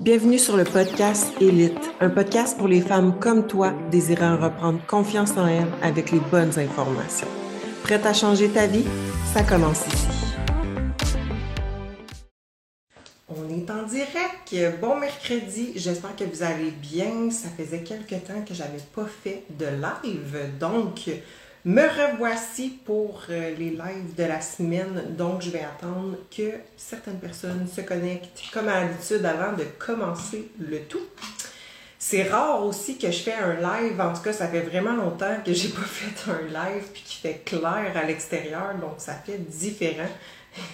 Bienvenue sur le podcast Élite, un podcast pour les femmes comme toi désirant reprendre confiance en elles avec les bonnes informations. Prête à changer ta vie? Ça commence ici. On est en direct. Bon mercredi. J'espère que vous allez bien. Ça faisait quelques temps que j'avais pas fait de live. Donc, me revoici pour euh, les lives de la semaine, donc je vais attendre que certaines personnes se connectent comme à l'habitude avant de commencer le tout. C'est rare aussi que je fais un live, en tout cas ça fait vraiment longtemps que j'ai pas fait un live puis qui fait clair à l'extérieur, donc ça fait différent.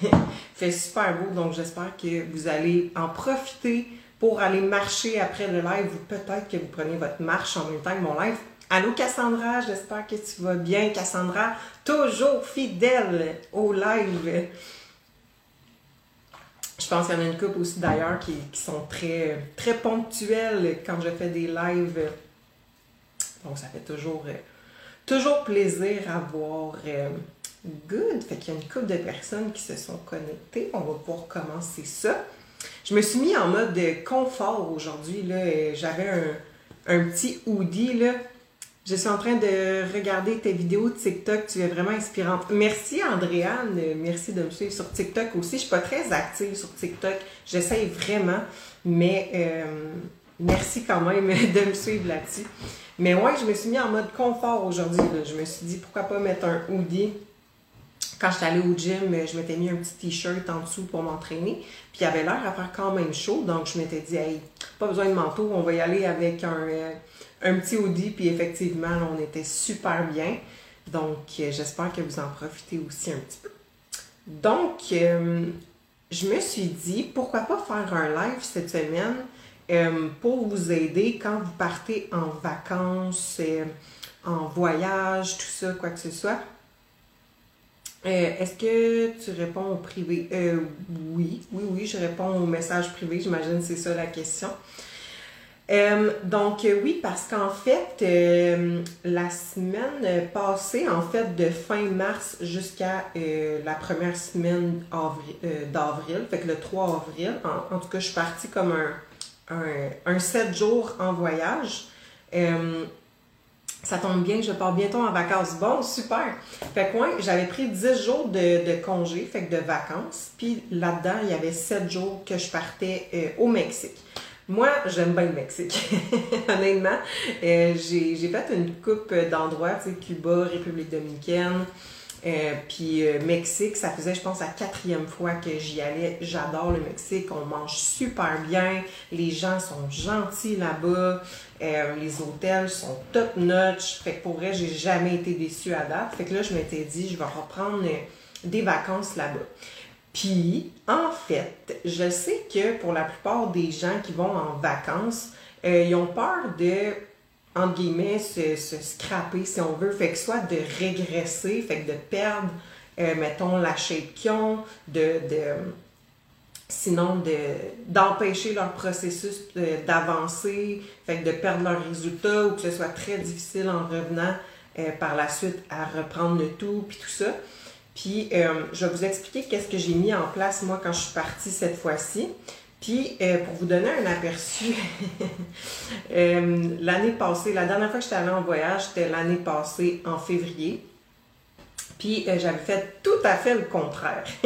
fait super beau, donc j'espère que vous allez en profiter pour aller marcher après le live ou peut-être que vous prenez votre marche en même temps que mon live. Allô Cassandra, j'espère que tu vas bien. Cassandra, toujours fidèle au live. Je pense qu'il y en a une couple aussi d'ailleurs qui, sont très, très ponctuelles quand je fais des lives. Donc ça fait toujours, toujours plaisir à voir. Euh, good. Fait qu'il y a une couple de personnes qui se sont connectées. On va pouvoir commencer ça. Je me suis mis en mode de confort aujourd'hui. J'avais un, un petit hoodie là, je suis en train de regarder tes vidéos de TikTok. Tu es vraiment inspirante. Merci, Andréane. Merci de me suivre sur TikTok aussi. Je suis pas très active sur TikTok. J'essaye vraiment. Mais euh, merci quand même de me suivre là-dessus. Mais ouais, je me suis mis en mode confort aujourd'hui. Je me suis dit, pourquoi pas mettre un hoodie? Quand j'étais allée au gym, je m'étais mis un petit t-shirt en dessous pour m'entraîner. Puis il avait l'air à faire quand même chaud. Donc je m'étais dit, hey, pas besoin de manteau, on va y aller avec un, euh, un petit hoodie, puis effectivement, on était super bien. Donc, euh, j'espère que vous en profitez aussi un petit peu. Donc, euh, je me suis dit, pourquoi pas faire un live cette semaine euh, pour vous aider quand vous partez en vacances, en voyage, tout ça, quoi que ce soit. Est-ce que tu réponds au privé? oui, oui, oui, je réponds au message privé. J'imagine c'est ça la question. Euh, donc euh, oui, parce qu'en fait, euh, la semaine passée, en fait, de fin mars jusqu'à la première semaine d'avril, fait que le 3 avril, en, tout cas, je suis partie comme un, un, 7 jours en voyage. ça tombe bien, je pars bientôt en vacances. Bon, super! Fait que j'avais pris 10 jours de, de congé, fait que de vacances. Puis là-dedans, il y avait 7 jours que je partais au Mexique. Moi, j'aime bien le Mexique. Honnêtement, euh, j'ai fait une coupe d'endroits, Cuba, République dominicaine, euh, puis euh, Mexique, ça faisait, je pense, la quatrième fois que j'y allais. J'adore le Mexique, on mange super bien, les gens sont gentils là-bas, les hôtels sont top notch. Fait que pour vrai, j'ai jamais été déçue à date. Fait que là, je m'étais dit, je vais reprendre des vacances là-bas. Puis, en fait, je sais que pour la plupart des gens qui vont en vacances, euh, ils ont peur de, entre guillemets, se, scraper, si on veut. Fait que soit de régresser, fait que de perdre, euh, mettons, la shape qu'ils ont, de, sinon d'empêcher leur processus d'avancer, fait que de perdre leurs résultats ou que ce soit très difficile en revenant euh, par la suite à reprendre le tout, puis tout ça. Puis, euh, je vais vous expliquer qu'est-ce que j'ai mis en place, moi, quand je suis partie cette fois-ci. Puis, euh, pour vous donner un aperçu, euh, l'année passée, la dernière fois que j'étais allée en voyage, c'était l'année passée, en février. Puis j'avais fait tout à fait le contraire.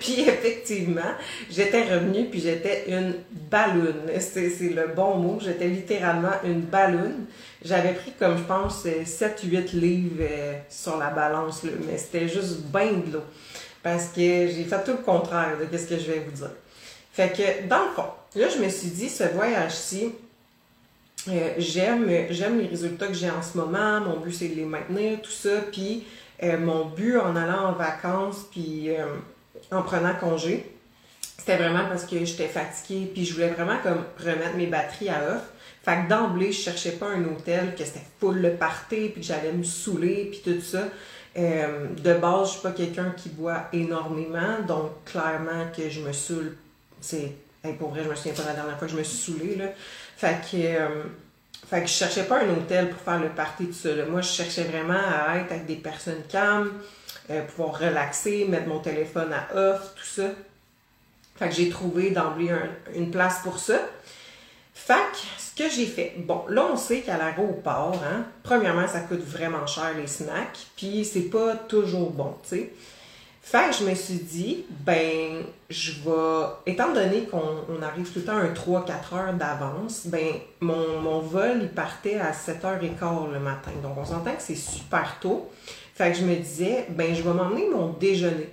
puis effectivement, j'étais revenue, puis j'étais une balloune. C'est le bon mot. J'étais littéralement une balloune. J'avais pris comme je pense 7-8 livres euh, sur la balance, mais c'était juste bien de l'eau. Parce que j'ai fait tout le contraire de ce que je vais vous dire. Fait que dans le fond, là je me suis dit, ce voyage-ci, euh, j'aime les résultats que j'ai en ce moment. Mon but c'est de les maintenir, tout ça. Puis euh, mon but en allant en vacances, puis en prenant congé, c'était vraiment parce que j'étais fatiguée, puis je voulais vraiment comme remettre mes batteries à off. Fait que d'emblée, je cherchais pas un hôtel que c'était full le party, puis que j'allais me saouler, puis tout ça. Euh, de base, je suis pas quelqu'un qui boit énormément, donc clairement que je me saoule. C'est, pour vrai, je me souviens pas la dernière fois que je me suis saoulée, là. Fait que, euh, fait que je cherchais pas un hôtel pour faire le party, tout ça. Moi, je cherchais vraiment à être avec des personnes calmes, euh, pouvoir relaxer, mettre mon téléphone à off, tout ça. Fait que j'ai trouvé d'emblée une place pour ça. Fait que, ce que j'ai fait, bon, là, on sait qu'à l'aéroport, hein, premièrement, ça coûte vraiment cher les snacks, puis c'est pas toujours bon, tu sais. Fait que je me suis dit, ben, je vais, étant donné qu'on arrive tout le temps un 3-4 heures d'avance, ben, mon, mon, vol, il partait à 7h15 le matin. Donc, on s'entend que c'est super tôt. Fait que je me disais, ben, je vais m'emmener mon déjeuner.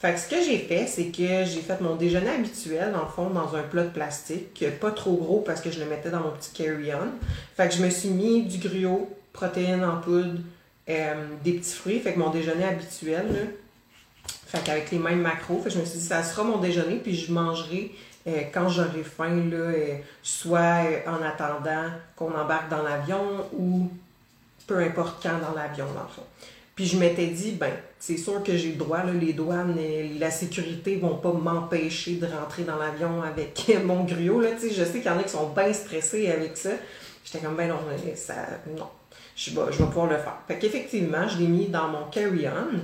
Fait que ce que j'ai fait, c'est que j'ai fait mon déjeuner habituel, le fond, dans un plat de plastique, pas trop gros parce que je le mettais dans mon petit carry-on. Fait que je me suis mis du gruau, protéines en poudre, euh, des petits fruits. Fait que mon déjeuner habituel, là, fait qu'avec les mêmes macros, fait je me suis dit, ça sera mon déjeuner, puis je mangerai euh, quand j'aurai faim, là, euh, soit euh, en attendant qu'on embarque dans l'avion ou peu importe quand dans l'avion, dans le fond. Puis je m'étais dit, ben, c'est sûr que j'ai le droit, là, les douanes et la sécurité vont pas m'empêcher de rentrer dans l'avion avec mon griot. Là, je sais qu'il y en a qui sont bien stressés avec ça. J'étais comme, ben non, ça, non, je vais, je vais pouvoir le faire. Fait qu'effectivement, je l'ai mis dans mon carry-on.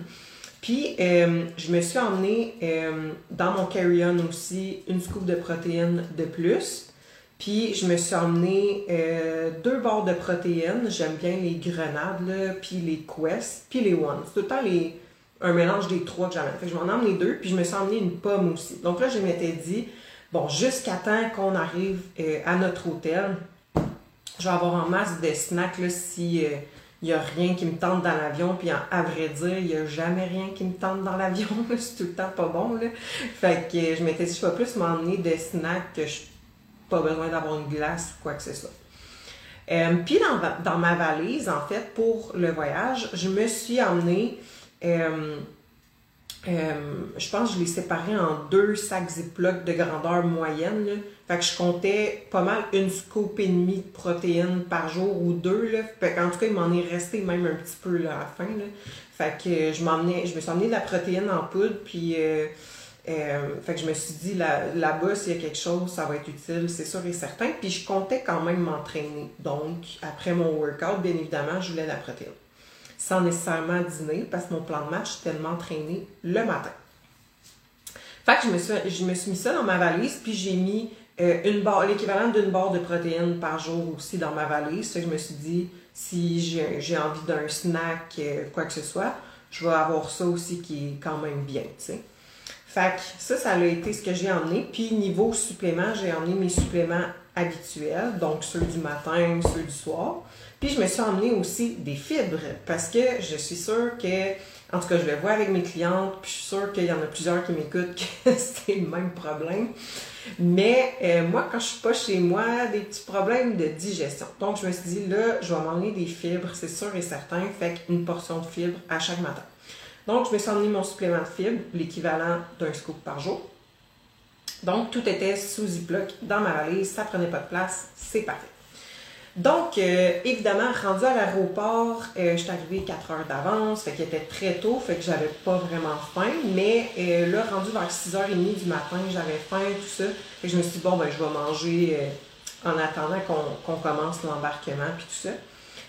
Puis, euh, je me suis emmené euh, dans mon carry-on aussi une scoop de protéines de plus. Puis, je me suis emmené euh, deux barres de protéines. J'aime bien les grenades, là, puis les Quest, puis les One. C'est tout le temps les, un mélange des trois que j'amène. Fait que je m'en emmené deux, puis je me suis emmené une pomme aussi. Donc là, je m'étais dit, bon, jusqu'à temps qu'on arrive à notre hôtel, je vais avoir en masse de snacks là, si il n'y a rien qui me tente dans l'avion, puis à vrai dire, il n'y a jamais rien qui me tente dans l'avion, c'est tout le temps pas bon. Là. Fait que je m'étais dit, je plus m'emmener des snacks que je n'ai pas besoin d'avoir une glace ou quoi que ce soit. Euh, puis dans, dans, ma valise, en fait, pour le voyage, je me suis emmenée euh, euh, je pense que je l'ai séparé en deux sacs Ziploc de grandeur moyenne. Là. Fait que je comptais pas mal une scoop et demie de protéines par jour ou deux. Là. Fait en tout cas, il m'en est resté même un petit peu là, à la fin. Là. Fait que je, m'emmenais, je me suis emmené de la protéine en poudre, puis euh, euh, fait que je me suis dit là, là-bas, s'il y a quelque chose, ça va être utile, c'est sûr et certain. Puis je comptais quand même m'entraîner. Donc, après mon workout, bien évidemment, je voulais la protéine sans nécessairement dîner parce que mon plan de match, c'était de m'entraîner le matin. Fait que je me suis, je me suis mis ça dans ma valise, puis j'ai mis euh, une barre, l'équivalent d'une barre de protéines par jour aussi dans ma valise. je me suis dit, si j'ai envie d'un snack, euh, quoi que ce soit, je vais avoir ça aussi qui est quand même bien, tu sais. Fait que ça, ça a été ce que j'ai emmené. Puis niveau supplément, j'ai emmené mes suppléments habituels, donc ceux du matin, ceux du soir. Puis je me suis emmené aussi des fibres parce que je suis sûre que, en tout cas, je le vois avec mes clientes, puis je suis sûre qu'il y en a plusieurs qui m'écoutent que c'est le même problème. Mais euh, moi, quand je suis pas chez moi, des petits problèmes de digestion. Donc, je me suis dit, là, je vais m'emmener des fibres, c'est sûr et certain. Fait une portion de fibres à chaque matin. Donc, je me suis emmené mon supplément de fibres, l'équivalent d'un scoop par jour. Donc, tout était sous Ziploc dans ma valise, ça prenait pas de place, c'est parfait. Donc, euh, évidemment, rendu à l'aéroport, euh, je arrivée 4 heures d'avance, fait qu'il était très tôt, fait que j'avais pas vraiment faim. Mais euh, là, rendu vers 6h30 du matin, j'avais faim, tout ça. et je me suis dit, bon, ben, je vais manger en attendant qu'on commence l'embarquement, puis tout ça.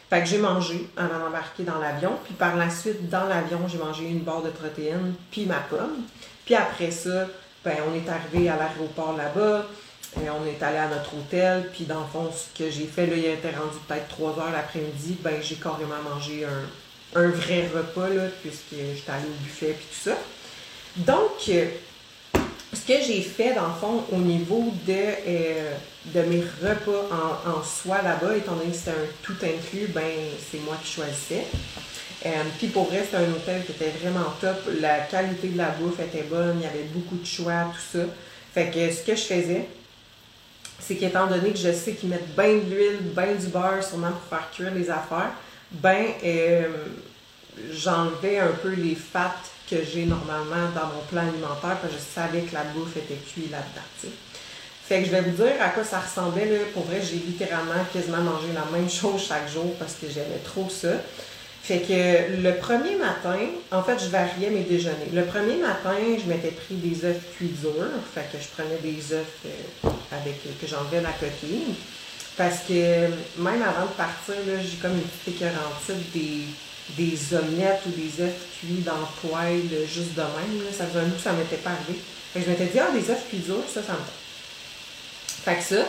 Fait que j'ai mangé avant d'embarquer dans l'avion. Puis par la suite, dans l'avion, j'ai mangé une barre de protéines, puis ma pomme. Puis après ça, ben, on est arrivé à l'aéroport là-bas. Et on est allé à notre hôtel, puis dans le fond, ce que j'ai fait, il était rendu peut-être 3 heures l'après-midi, ben j'ai carrément mangé un, un, vrai repas, là, puisque j'étais allée au buffet, puis tout ça. Donc, euh, ce que j'ai fait, dans le fond, au niveau de, euh, de mes repas en, en soi là-bas, étant donné que c'était un tout inclus, ben c'est moi qui choisissais. Euh, puis pour vrai, c'était un hôtel qui était vraiment top. La qualité de la bouffe était bonne, il y avait beaucoup de choix, tout ça. Fait que ce que je faisais, c'est qu'étant donné que je sais qu'ils mettent bien de l'huile, bien du beurre, sûrement pour faire cuire les affaires, ben euh, j'enlevais un peu les fats que j'ai normalement dans mon plan alimentaire parce que je savais que la bouffe était cuite là-dedans. Fait que je vais vous dire à quoi ça ressemblait. Là. Pour vrai, j'ai littéralement quasiment mangé la même chose chaque jour parce que j'aimais trop ça. Fait que le premier matin, en fait, je variais mes déjeuners. Le premier matin, je m'étais pris des œufs cuits durs. Fait que je prenais des œufs euh, avec que j'enlevais la coquille. Parce que même avant de partir, j'ai comme une petite écœurantite des, des omelettes ou des œufs cuits dans le poêle juste de même. Ça faisait un que ça m'était pas arrivé. Fait je m'étais dit, ah, des œufs cuits durs, ça, ça me tente. Fait que ça,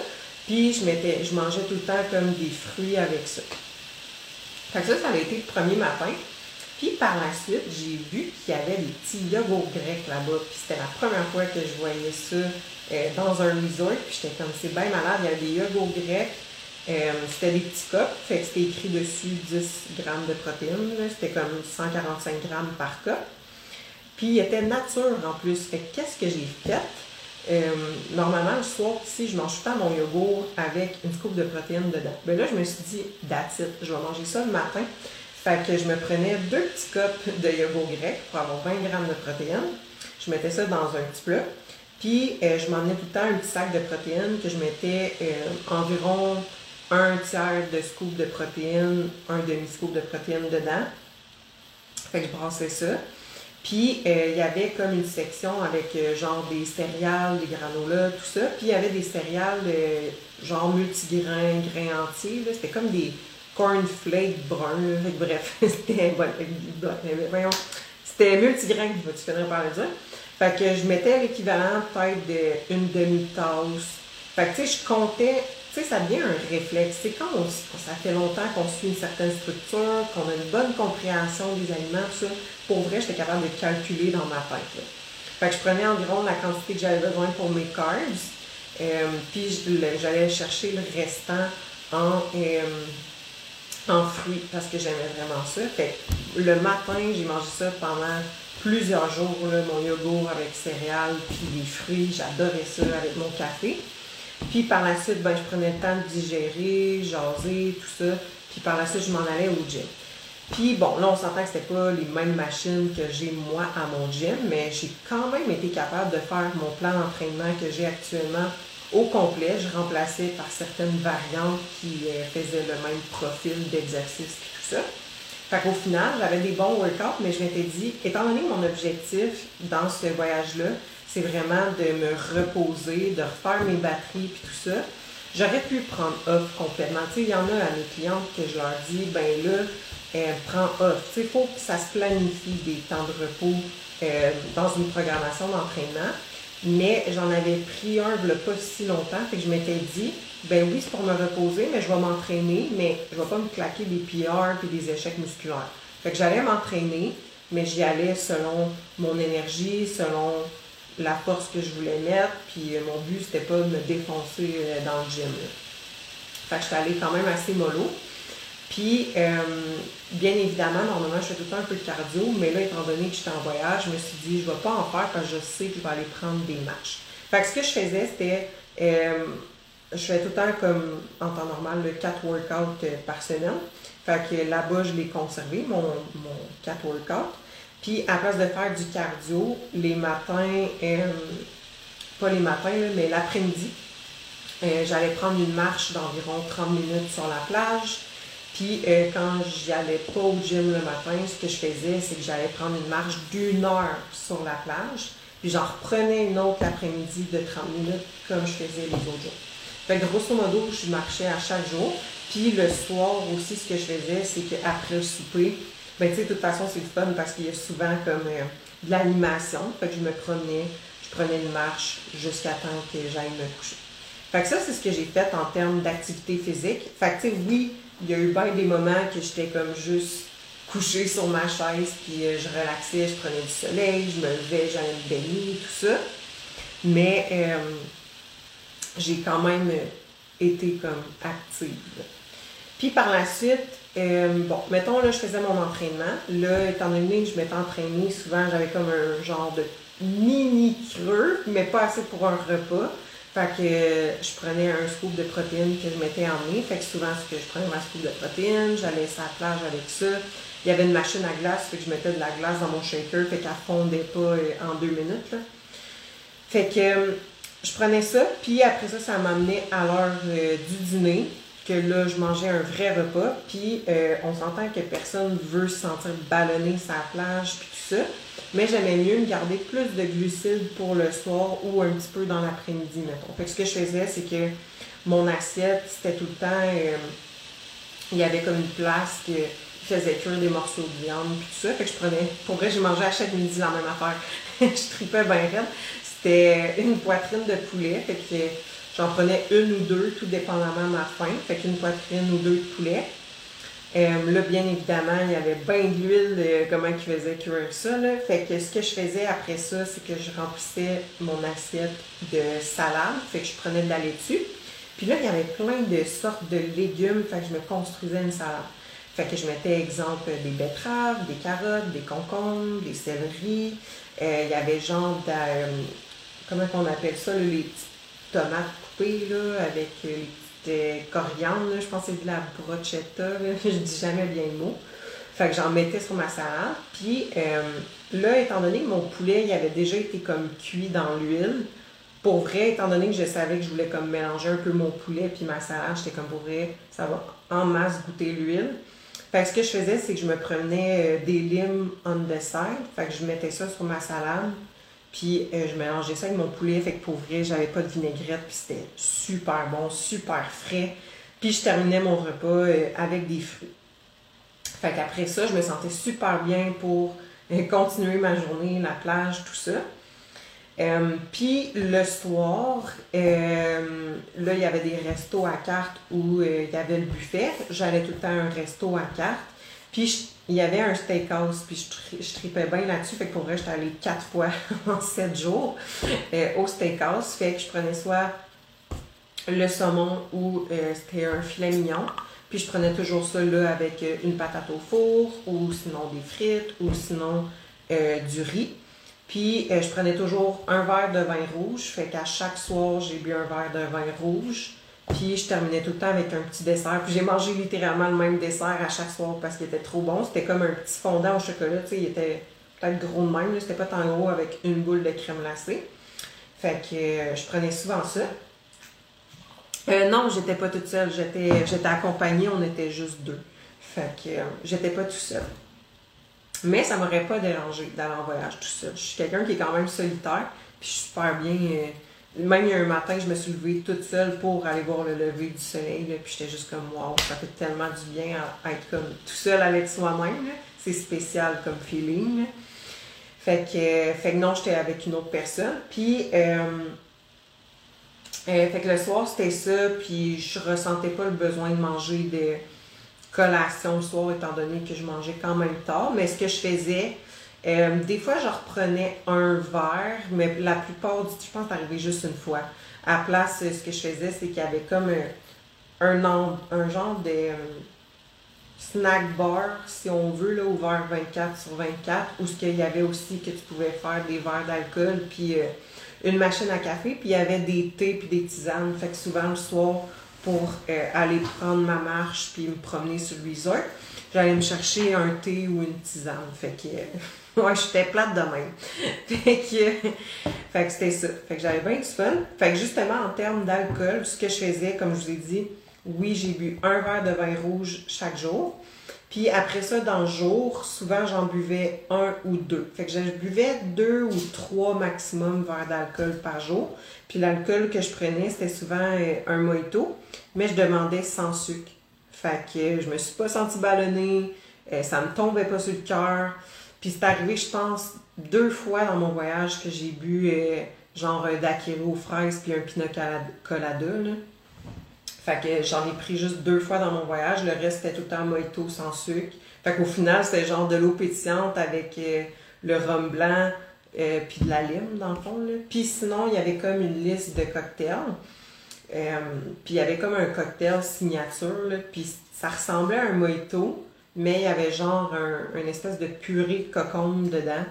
puis je mangeais tout le temps comme des fruits avec ça. Fait que ça, ça avait été le premier matin. Puis par la suite, j'ai vu qu'il y avait des petits yogourts grecs là-bas. Puis c'était la première fois que je voyais ça euh, dans un resort. Puis j'étais comme, c'est bien malade, il y avait des yogourts grecs. Euh, c'était des petits cups, fait que c'était écrit dessus 10 grammes de protéines. C'était comme 145 grammes par cup. Puis il était nature en plus. Fait que qu'est-ce que j'ai fait? Euh, normalement, le soir, si je mange pas mon yogourt avec une coupe de protéines dedans. Mais ben là, je me suis dit, that's je vais manger ça le matin. Fait que je me prenais deux petits cups de yogourt grec pour avoir 20 grammes de protéines. Je mettais ça dans un petit plat. Puis, euh, je m'emmenais tout le temps un petit sac de protéines que je mettais euh, environ un tiers de scoop de protéines, un demi-scoop de protéines dedans. Fait que je brassais ça. Puis, euh, il y avait comme une section avec euh, genre des céréales, des granolas, tout ça. Puis, il y avait des céréales euh, genre multigrains, grains entiers. C'était comme des cornflakes bruns. Bref, c'était bon, c'était multigrain, tu finir par le dire. Fait que je mettais l'équivalent peut-être d'une demi-tasse. Fait que tu sais, je comptais tu sais, ça devient un réflexe. C'est quand ça fait longtemps qu'on suit une certaine structure, qu'on a une bonne compréhension des aliments, tout ça. Pour vrai, j'étais capable de calculer dans ma tête. Fait que je prenais environ la quantité que j'avais besoin pour mes carbs. Euh, puis j'allais chercher le restant en, euh, en fruits parce que j'aimais vraiment ça. Fait le matin, j'ai mangé ça pendant plusieurs jours, mon yogourt avec céréales puis des fruits. J'adorais ça avec mon café. Puis par la suite, ben, je prenais le temps de digérer, jaser, tout ça. Puis par la suite, je m'en allais au gym. Puis bon, là, on s'entend que c'était pas les mêmes machines que j'ai moi à mon gym, mais j'ai quand même été capable de faire mon plan d'entraînement que j'ai actuellement au complet. Je remplaçais par certaines variantes qui euh, faisaient le même profil d'exercice et tout ça. Fait qu'au final, j'avais des bons workouts, mais je m'étais dit, étant donné mon objectif dans ce voyage-là, c'est vraiment de me reposer, de refaire mes batteries puis tout ça. J'aurais pu prendre off complètement. Il y en a à mes clientes que je leur dis, ben là, euh, prends off. Il faut que ça se planifie des temps de repos euh, dans une programmation d'entraînement. Mais j'en avais pris un il pas si longtemps, fait que je m'étais dit, ben oui, c'est pour me reposer, mais je vais m'entraîner, mais je vais pas me claquer des PR et des échecs musculaires. Fait que j'allais m'entraîner, mais j'y allais selon mon énergie, selon la force que je voulais mettre, puis euh, mon but, c'était pas de me défoncer euh, dans le gym. Fait que j'étais allée quand même assez mollo. Puis, euh, bien évidemment, normalement, je fais tout le temps un peu de cardio, mais là, étant donné que j'étais en voyage, je me suis dit, je ne vais pas en faire quand je sais que je vais aller prendre des matchs. Fait que ce que je faisais, c'était, je fais tout le temps comme en temps normal, le 4 workouts par semaine. Fait que là-bas, je l'ai conservé, mon, mon 4 workouts. Puis, à place de faire du cardio, les matins, euh, pas les matins, mais l'après-midi, euh, j'allais prendre une marche d'environ 30 minutes sur la plage. Puis, euh, quand j'allais pas au gym le matin, ce que je faisais, c'est que j'allais prendre une marche d'une heure sur la plage. Puis, j'en reprenais une autre l'après-midi de 30 minutes, comme je faisais les autres jours. Fait que grosso modo, je marchais à chaque jour. Puis, le soir aussi, ce que je faisais, c'est qu'après le souper, ben, tu sais, de toute façon, c'est fun parce qu'il y a souvent comme euh, de l'animation. Fait que je me promenais, je prenais une marche jusqu'à temps que j'aille me coucher. Fait que ça, c'est ce que j'ai fait en termes d'activité physique. Fait que, tu sais, oui, il y a eu bien des moments que j'étais comme juste couchée sur ma chaise, puis euh, je relaxais, je prenais du soleil, je me levais, j'allais me baigner, tout ça. Mais euh, j'ai quand même été comme active. Puis par la suite, euh, bon, mettons, là, je faisais mon entraînement. Là, étant donné que je m'étais entraînée, souvent, j'avais comme un genre de mini creux, mais pas assez pour un repas. Fait que je prenais un scoop de protéines que je m'étais emmené. Fait que souvent, ce que je prenais ma scoop de protéines, j'allais sur la plage avec ça. Il y avait une machine à glace, fait que je mettais de la glace dans mon shaker, fait qu'elle fondait pas euh, en deux minutes. Là. Fait que euh, je prenais ça, puis après ça, ça m'amenait à l'heure du dîner que là, je mangeais un vrai repas, puis euh, on s'entend que personne veut se sentir ballonné sa plage, puis tout ça. Mais j'aimais mieux me garder plus de glucides pour le soir ou un petit peu dans l'après-midi, mettons. Fait que ce que je faisais, c'est que mon assiette, c'était tout le temps, euh, il y avait comme une place que faisait cuire des morceaux de viande, puis tout ça. Fait que je prenais, pour vrai, j'ai mangé à chaque midi la même affaire. je tripais bien raide. c'était une poitrine de poulet. Fait que j'en prenais une ou deux, tout dépendamment de ma faim. Fait qu'une poitrine ou deux de poulet. Euh, là, bien évidemment, il y avait bien d'huile, euh, comment ils faisaient cuire ça. Là. Fait que ce que je faisais après ça, c'est que je remplissais mon assiette de salade. Fait que je prenais de la laitue. Puis là, il y avait plein de sortes de légumes. Fait que je me construisais une salade. Fait que je mettais, exemple, des betteraves, des carottes, des concombres, des céleris. Euh, il y avait genre, de, comment on appelle ça, les petites tomates avec les de coriandre, je pense que c'est de la brochetta, je dis jamais bien le mot. Fait que j'en mettais sur ma salade. Puis euh, là, étant donné que mon poulet, avait déjà été comme cuit dans l'huile, pour vrai, étant donné que je savais que je voulais comme mélanger un peu mon poulet puis ma salade, j'étais comme pour vrai, ça va en masse goûter l'huile. Fait que ce que je faisais, c'est que je me prenais euh, des limes on the side. Fait que je mettais ça sur ma salade. Puis euh, je mélangeais ça avec mon poulet, fait que pour vrai, j'avais pas de vinaigrette, puis c'était super bon, super frais. Puis je terminais mon repas euh, avec des fruits. Fait qu'après ça, je me sentais super bien pour euh, continuer ma journée, la plage, tout ça. puis le soir, là, il y avait des restos à carte où il y avait le buffet. J'allais tout le temps à un resto à carte. Puis il y avait un steakhouse, puis je, tripais bien là-dessus. Fait que pour vrai, j'étais allée quatre fois en sept jours euh, au steakhouse. Fait que je prenais soit le saumon ou euh, c'était un filet mignon. Puis je prenais toujours ça là avec euh, une patate au four ou sinon des frites ou sinon du riz. Puis je prenais toujours un verre de vin rouge. Fait qu'à chaque soir, j'ai bu un verre de vin rouge. Puis je terminais tout le temps avec un petit dessert. Puis j'ai mangé littéralement le même dessert à chaque soir parce qu'il était trop bon. C'était comme un petit fondant au chocolat. Tu sais, il était peut-être gros de même. C'était pas tant gros avec une boule de crème glacée. Fait que euh, je prenais souvent ça. Euh, non, j'étais pas toute seule. J'étais, accompagnée. On était juste deux. Fait que euh, j'étais pas tout seul. Mais ça m'aurait pas dérangé d'aller en voyage tout seul. Je suis quelqu'un qui est quand même solitaire. Puis je suis super bien même un matin, je me suis levée toute seule pour aller voir le lever du soleil. puis j'étais juste comme, wow, ça fait tellement du bien à, être comme tout seul avec soi-même. C'est spécial comme feeling. Fait que, fait que non, j'étais avec une autre personne. Puis, euh, euh, fait que le soir, c'était ça. Puis je ressentais pas le besoin de manger de collation le soir, étant donné que je mangeais quand même tard. Mais ce que je faisais, euh, des fois, je reprenais un verre, mais la plupart du temps, je pense arrivé juste une fois. À la place, ce que je faisais, c'est qu'il y avait comme un, un, genre de euh, snack bar, si on veut, là, ouvert 24 sur 24, où ce qu'il y avait aussi que tu pouvais faire des verres d'alcool, puis euh, une machine à café, puis il y avait des thés puis des tisanes. Fait que souvent, le soir, pour aller prendre ma marche puis me promener sur le resort, j'allais me chercher un thé ou une tisane. Fait que Ouais, j'étais plate de même. fait que, fait que c'était ça. Fait que j'avais bien du fun. Fait que justement, en termes d'alcool, ce que je faisais, comme je vous ai dit, oui, j'ai bu un verre de vin rouge chaque jour. Puis après ça, dans le jour, souvent j'en buvais un ou deux. Fait que je buvais deux ou trois maximum verres d'alcool par jour. Puis l'alcool que je prenais, c'était souvent euh, un mojito, mais je demandais sans sucre. Fait que je me suis pas sentie ballonnée, euh, ça me tombait pas sur le cœur. Puis c'est arrivé, je pense, deux fois dans mon voyage que j'ai bu euh, genre un aux fraises puis un pina colada. Là. Fait que j'en ai pris juste deux fois dans mon voyage. Le reste, c'était tout le temps mojito sans sucre. Fait qu'au final, c'était genre de l'eau pétillante avec euh, le rhum blanc euh, puis de la lime, dans le fond. Là. Puis sinon, il y avait comme une liste de cocktails. Puis il y avait comme un cocktail signature. Là, puis ça ressemblait à un mojito mais il y avait genre un, une espèce de purée de cocombe dedans.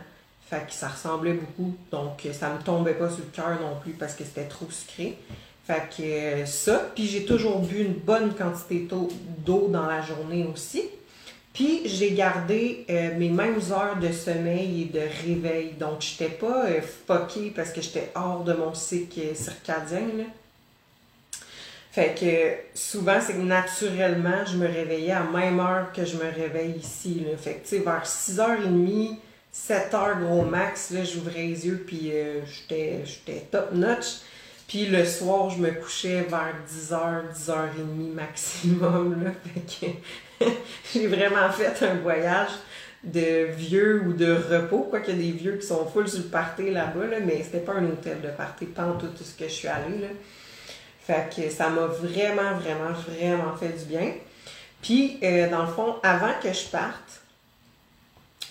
Fait que ça ressemblait beaucoup. Donc ça me tombait pas sur le cœur non plus parce que c'était trop sucré. Fait que euh, ça. Puis j'ai toujours bu une bonne quantité d'eau dans la journée aussi. Puis j'ai gardé euh, mes mêmes heures de sommeil et de réveil. Donc j'étais pas euh, parce que j'étais hors de mon cycle circadien. Là. Fait que souvent, c'est que naturellement, je me réveillais à même heure que je me réveille ici. Là. Fait que, tu sais, vers 6h30, 7h gros max, là, j'ouvrais les yeux, puis euh, j'étais top notch. Puis le soir, je me couchais vers 10h, 10h30 maximum. Là. Fait que j'ai vraiment fait un voyage de vieux ou de repos, quoi qu'il y a des vieux qui sont full sur le party là-bas, là, mais c'était pas un hôtel de party, pas tout ce que je suis allée. Là. Fait que ça m'a vraiment, vraiment, vraiment fait du bien. Puis, euh, dans le fond, avant que je parte,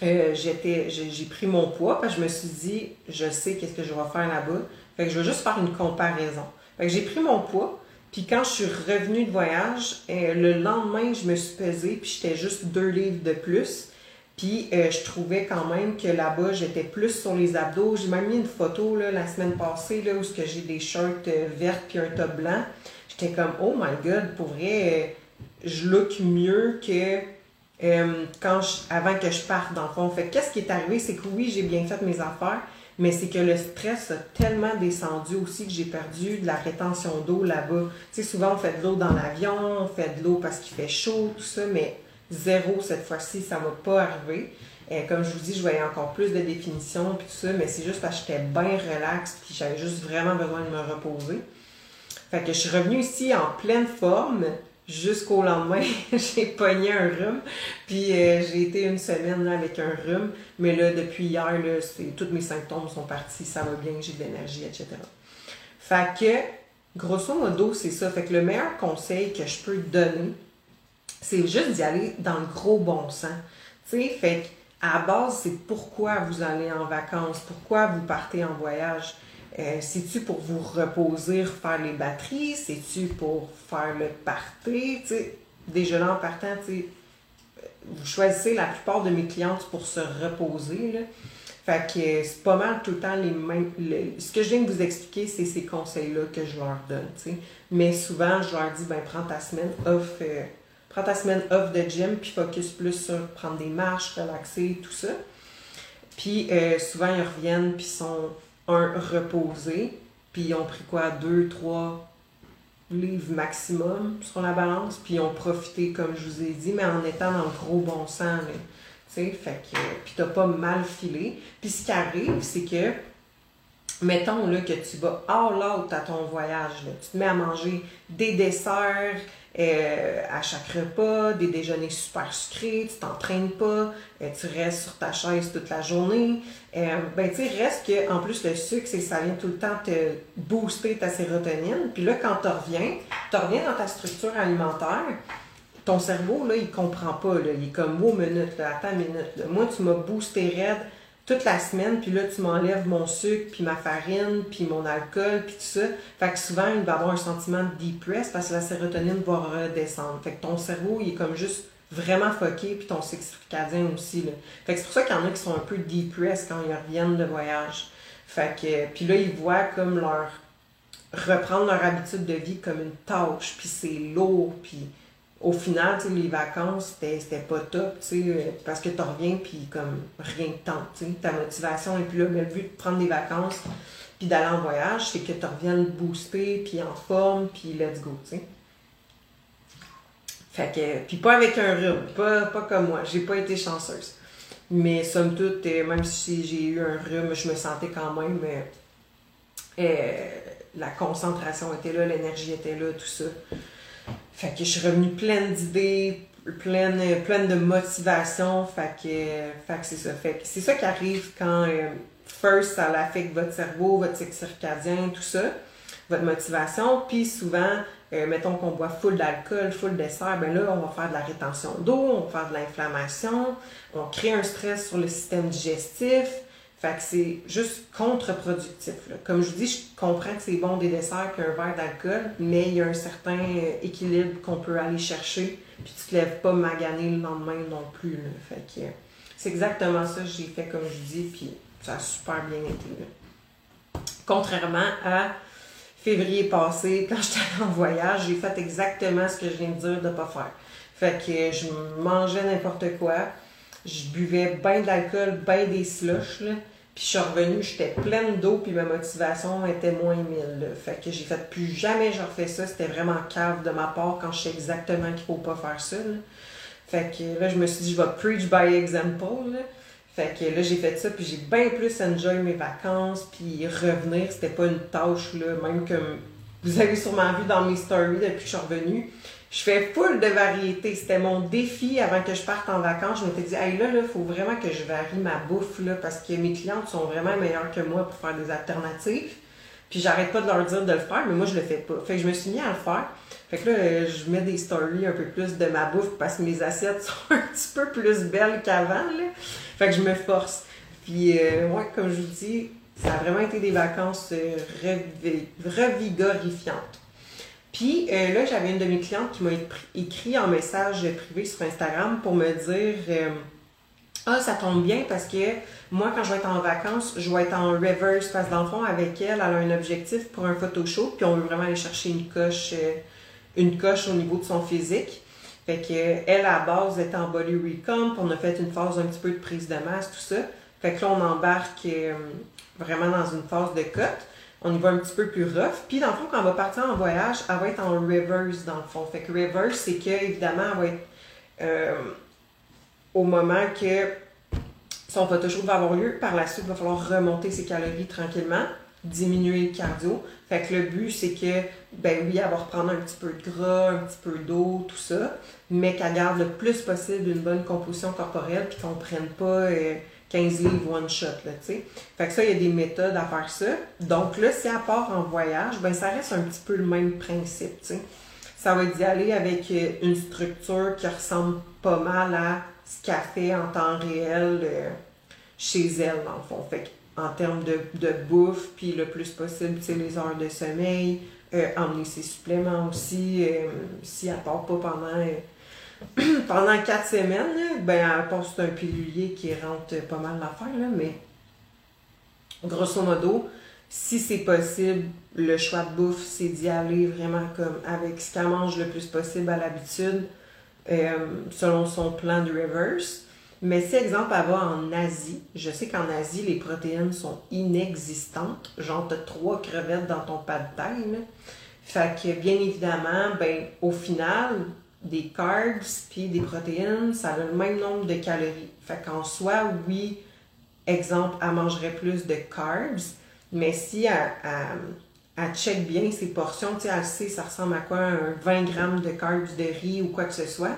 euh, j'étais, j'ai pris mon poids parce je me suis dit, je sais qu'est-ce que je vais faire là-bas. Fait que je vais juste faire une comparaison. Fait que j'ai pris mon poids, puis quand je suis revenue de voyage, euh, le lendemain, je me suis pesée, puis j'étais juste deux livres de plus. Puis euh, je trouvais quand même que là-bas, j'étais plus sur les abdos. J'ai même mis une photo là, la semaine passée là, où j'ai des shirts verts puis un top blanc. J'étais comme, oh my god, pour vrai, je look mieux que euh, quand avant que je parte, dans le fond. Fait qu'est-ce qui est arrivé, c'est que oui, j'ai bien fait mes affaires, mais c'est que le stress a tellement descendu aussi que j'ai perdu de la rétention d'eau là-bas. Tu sais, souvent, on fait de l'eau dans l'avion, on fait de l'eau parce qu'il fait chaud, tout ça, mais zéro cette fois-ci, ça m'a pas arrivé. Euh, comme je vous dis, je voyais encore plus de définition puis tout ça, mais c'est juste parce que j'étais bien relax puis j'avais juste vraiment besoin de me reposer. Fait que je suis revenue ici en pleine forme, jusqu'au lendemain, j'ai pogné un rhume. Puis euh, j'ai été une semaine avec un rhume. Mais là, depuis hier, là, tous mes symptômes sont partis. Ça va bien, j'ai de l'énergie, etc. Fait que, grosso modo, c'est ça. Fait que le meilleur conseil que je peux donner, c'est juste d'y aller dans le gros bon sens. Tu sais, fait à base, c'est pourquoi vous allez en vacances, pourquoi vous partez en voyage. Euh, c'est-tu pour vous reposer, faire les batteries? C'est-tu pour faire le party? déjà là en partant, vous choisissez la plupart de mes clientes pour se reposer. Là. Fait que euh, c'est pas mal tout le temps les mêmes. ce que je viens de vous expliquer, c'est ces conseils-là que je leur donne. Mais souvent, je leur dis ben prends ta semaine off. Euh, prends ta semaine off de gym, puis focus plus sur prendre des marches, relaxer, tout ça. Puis souvent, ils reviennent, puis sont un reposé, puis ils ont pris quoi, deux, trois livres maximum sur la balance, puis ils ont profité, comme je vous ai dit, mais en étant dans le gros bon sens. Tu sais, fait que. Puis t'as pas mal filé. Puis ce qui arrive, c'est que, mettons là, que tu vas all out à ton voyage, tu te mets à manger des desserts, euh, à chaque repas, des déjeuners super sucrés, tu t'entraînes pas, euh, tu restes sur ta chaise toute la journée. Euh, ben, tu reste que, en plus, le sucre, ça vient tout le temps te booster ta sérotonine. Puis là, quand tu reviens, tu reviens dans ta structure alimentaire, ton cerveau, là, il comprend pas, là. Il est comme, oh, minute, attends, minute, Moi, tu m'as boosté raide toute la semaine, puis là, tu m'enlèves mon sucre, puis ma farine, puis mon alcool, puis tout ça. Fait que souvent, il va avoir un sentiment de depress parce que la sérotonine va redescendre. Fait que ton cerveau, il est comme juste vraiment foqué, puis ton circadien aussi. Là. Fait que c'est pour ça qu'il y en a qui sont un peu depressed quand ils reviennent de voyage. Fait que, puis là, ils voient comme leur reprendre leur habitude de vie comme une tâche, puis c'est lourd, puis au final, les vacances, c'était pas top, euh, parce que tu reviens, puis comme rien de tente, ta motivation est plus là, mais le but de prendre des vacances, puis d'aller en voyage, c'est que tu reviennes booster, puis en forme, puis let's go, tu sais. Fait que, puis pas avec un rhume, pas, pas comme moi, j'ai pas été chanceuse. Mais somme toute, euh, même si j'ai eu un rhume, je me sentais quand même, mais euh, la concentration était là, l'énergie était là, tout ça. Fait que je suis revenue pleine d'idées, pleine, pleine de motivation. C'est ça. C'est ça qui arrive quand, euh, first, ça affecte votre cerveau, votre cycle circadien, tout ça, votre motivation. Puis souvent, euh, mettons qu'on boit full d'alcool, full dessert, ben là, on va faire de la rétention d'eau, on va faire de l'inflammation, on crée un stress sur le système digestif. Fait que c'est juste contre-productif. Comme je vous dis, je comprends que c'est bon des desserts qu'un verre d'alcool, mais il y a un certain euh, équilibre qu'on peut aller chercher, puis tu te lèves pas magané le lendemain non plus. Fait que c'est exactement ça que j'ai fait comme je dis, puis ça a super bien été. Contrairement à février passé, quand j'étais en voyage, j'ai fait exactement ce que je viens de dire de pas faire. Fait que je mangeais n'importe quoi, je buvais bien d'alcool, bien des slushs, puis je suis revenue, j'étais pleine d'eau, puis ma motivation était moins mille. Fait que j'ai fait plus jamais je refais ça. C'était vraiment cave de ma part quand je sais exactement qu'il faut pas faire ça. Fait que là, je me suis dit, je vais preach by example. Fait que là, j'ai fait ça, puis j'ai bien plus enjoy mes vacances, puis revenir, c'était pas une tâche, là, même que vous avez sûrement vu dans mes stories depuis que je suis revenue. Je fais full de variété. C'était mon défi avant que je parte en vacances. Je m'étais dit, hey, là, il faut vraiment que je varie ma bouffe, là, parce que mes clientes sont vraiment meilleures que moi pour faire des alternatives. Puis j'arrête pas de leur dire de le faire, mais moi, je le fais pas. Fait que je me suis mis à le faire. Fait que là, je mets des stories un peu plus de ma bouffe parce que mes assiettes sont un petit peu plus belles qu'avant, là. Fait que je me force. Puis, euh, ouais, comme je vous dis, ça a vraiment été des vacances euh, revigorifiantes. Puis euh, là, j'avais une de mes clientes qui m'a écrit en message privé sur Instagram pour me dire euh, Ah, ça tombe bien parce que moi, quand je vais être en vacances, je vais être en reverse parce dans le fond, avec elle, elle a un objectif pour un photo puis on veut vraiment aller chercher une coche, une coche au niveau de son physique. Fait que elle, à base, était en body recomp, on a fait une phase un petit peu de prise de masse, tout ça. Fait que là, on embarque vraiment dans une phase de cote on y va un petit peu plus rough. Puis dans le fond, quand on va partir en voyage, elle va être en reverse dans le fond. Fait que reverse, c'est que évidemment, elle va être euh, au moment que son photoshoot va avoir lieu. Par la suite, il va falloir remonter ses calories tranquillement, diminuer le cardio. Fait que le but, c'est que, ben oui, elle va reprendre un petit peu de gras, un petit peu d'eau, tout ça, mais qu'elle garde le plus possible une bonne composition corporelle, puis qu'on ne prenne pas. Euh, 15 livres one shot, là, tu sais. Fait que ça, il y a des méthodes à faire ça. Donc là, si elle part en voyage, ben ça reste un petit peu le même principe, tu sais. Ça va être d'y aller avec euh, une structure qui ressemble pas mal à ce qu'elle fait en temps réel euh, chez elle, dans le fond. Fait en termes de, de bouffe, puis le plus possible, tu sais, les heures de sommeil, euh, emmener ses suppléments aussi, si elle part pas pendant pendant quatre semaines, ben, à part c'est un pilulier qui rentre pas mal l'affaire, mais grosso modo, si c'est possible, le choix de bouffe, c'est d'y aller vraiment comme avec ce qu'elle mange le plus possible à l'habitude, euh, selon son plan de reverse. Mais si, exemple, elle va en Asie, je sais qu'en Asie, les protéines sont inexistantes. Genre, t'as trois crevettes dans ton pas de taille. Fait que, bien évidemment, ben, au final, des carbs puis des protéines, ça a le même nombre de calories. Fait qu'en soi, oui, exemple, elle mangerait plus de carbs, mais si elle, check bien ses portions, tu sais, elle sait ça ressemble à quoi, un 20 grammes de carbs de riz ou quoi que ce soit,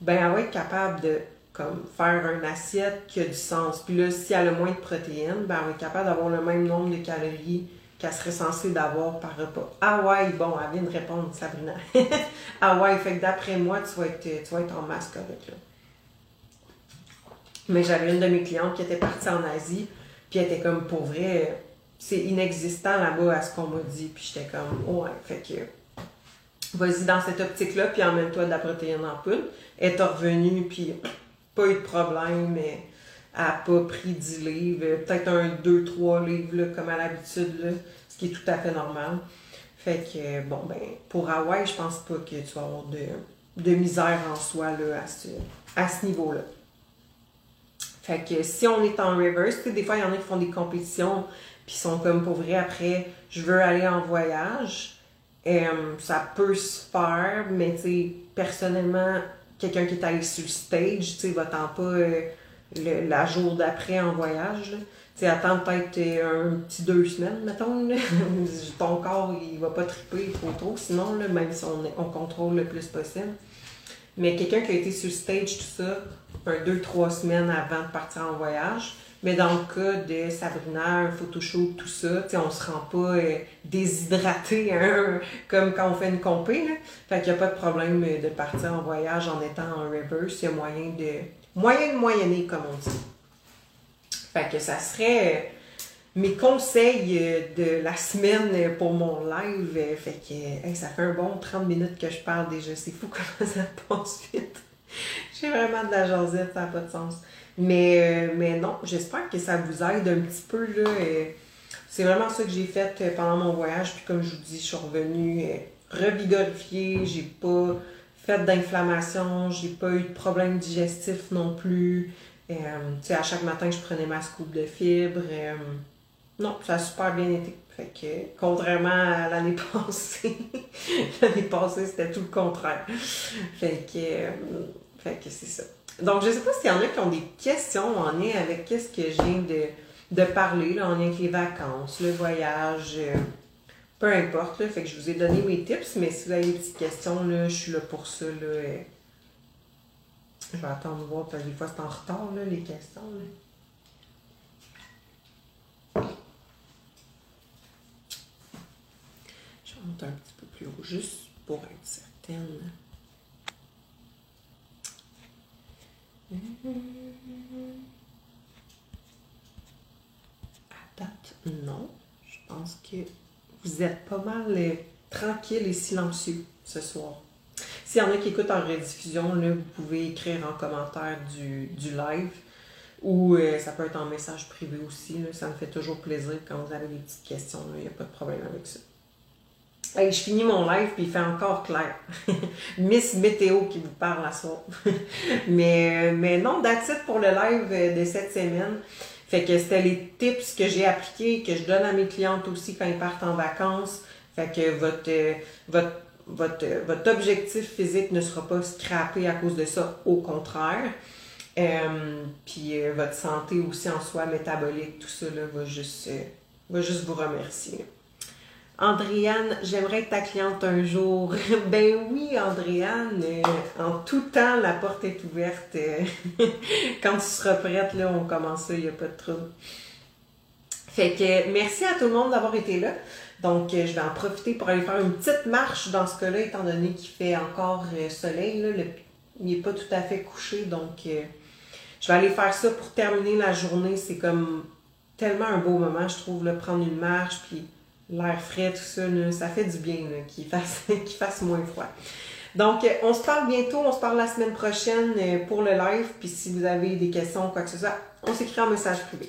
ben elle va être capable de comme faire une assiette qui a du sens. Puis là, si elle a moins de protéines, ben elle va être capable d'avoir le même nombre de calories qu'elle serait censée d'avoir par repas. Ah ouais, bon, elle vient de répondre, Sabrina. ah ouais, fait que d'après moi, tu vas, être, tu vas être en masque avec là. Mais j'avais une de mes clientes qui était partie en Asie, puis elle était comme, pour vrai, c'est inexistant là-bas à ce qu'on m'a dit. Puis j'étais comme, ouais, fait que vas-y dans cette optique-là, puis emmène-toi de la protéine en poudre. Elle est revenue, puis pas eu de problème, mais n'a pas pris 10 livres, peut-être un 2-3 livres comme à l'habitude, ce qui est tout à fait normal. Fait que, bon, ben, pour Hawaï, je pense pas que tu vas avoir de, misère en soi là, à ce, à ce niveau-là. Fait que si on est en reverse, des fois, il y en a qui font des compétitions, puis sont comme pour vrai après, je veux aller en voyage. Euh, ça peut se faire, mais tu personnellement, quelqu'un qui est allé sur le stage, tu sais, va-t'en pas. Euh, le, la jour d'après en voyage. Tu attends peut-être euh, un petit deux semaines, mettons. Ton corps, il va pas triper trop trop, sinon, même si on, on contrôle le plus possible. Mais quelqu'un qui a été sur stage, tout ça, un deux, trois semaines avant de partir en voyage. Mais dans le cas de Sabrina, un tout ça, on se rend pas euh, déshydraté hein, comme quand on fait une compé. Là. Fait qu'il n'y a pas de problème de partir en voyage en étant en reverse. Il y a moyen de, moyen de moyenner, comme on dit. Fait que ça serait euh, mes conseils euh, de la semaine pour mon live. Euh, fait que ça fait un bon 30 minutes que je parle déjà. C'est fou comment ça passe vite. J'ai vraiment de la jasette, ça n'a pas de sens. Mais, mais non, j'espère que ça vous aide un petit peu. Là, c'est vraiment ça que j'ai fait pendant mon voyage. Puis comme je vous dis, je suis revenue revigorifiée. J'ai pas fait d'inflammation, j'ai pas eu de problème digestif non plus. Euh, à chaque matin, je prenais ma scoop de fibres. Euh, non, ça a super bien été. Fait que, contrairement à l'année passée, l'année passée, c'était tout le contraire. Fait que, euh, fait que c'est ça. Donc, je sais pas s'il y en a qui ont des questions en lien avec qu'est-ce que viens de, de parler, là, en lien avec les vacances, le voyage peu importe, là, fait que je vous ai donné mes tips, mais si vous avez des petites questions, là, je suis là pour ça. Là, je vais attendre de voir, parce que des fois c'est en retard, là, les questions. Là. Je vais monter un petit peu plus haut, juste pour être certaine. À date, non. Je pense que vous êtes pas mal euh, tranquille et silencieux ce soir. S'il y en a qui écoutent en rediffusion, là, vous pouvez écrire en commentaire du, du live ou euh, ça peut être en message privé aussi. Ça me fait toujours plaisir quand vous avez des petites questions. Il n'y a pas de problème avec ça. Hey, je finis mon live puis il fait encore clair. Miss Météo qui vous parle à soir. mais, mais non, that's pour le live de cette semaine. Fait que c'était les tips que j'ai appliqués, que je donne à mes clientes aussi quand ils partent en vacances. Fait que votre, votre, votre, votre objectif physique ne sera pas scrappé à cause de ça, au contraire. Euh, puis euh, votre santé aussi en soi, métabolique, tout ça là, va, juste, euh, va juste vous remercier. Andréane, j'aimerais être ta cliente un jour. ben oui, Andréane, en tout temps, la porte est ouverte. Quand tu seras prête, là, on commence il n'y a pas de trouble. Fait que merci à tout le monde d'avoir été là. Donc, je vais en profiter pour aller faire une petite marche dans ce cas-là, étant donné qu'il fait encore soleil. Là, il n'est pas tout à fait couché, donc je vais aller faire ça pour terminer la journée. C'est comme tellement un beau moment, je trouve, là, prendre une marche, puis l'air frais, tout ça, ça fait du bien qu'il fasse, qu'il fasse moins froid. Donc, euh, on se parle bientôt, on se parle la semaine prochaine euh, pour le live. Puis si vous avez des questions ou quoi que ce soit, on s'écrit en message privé.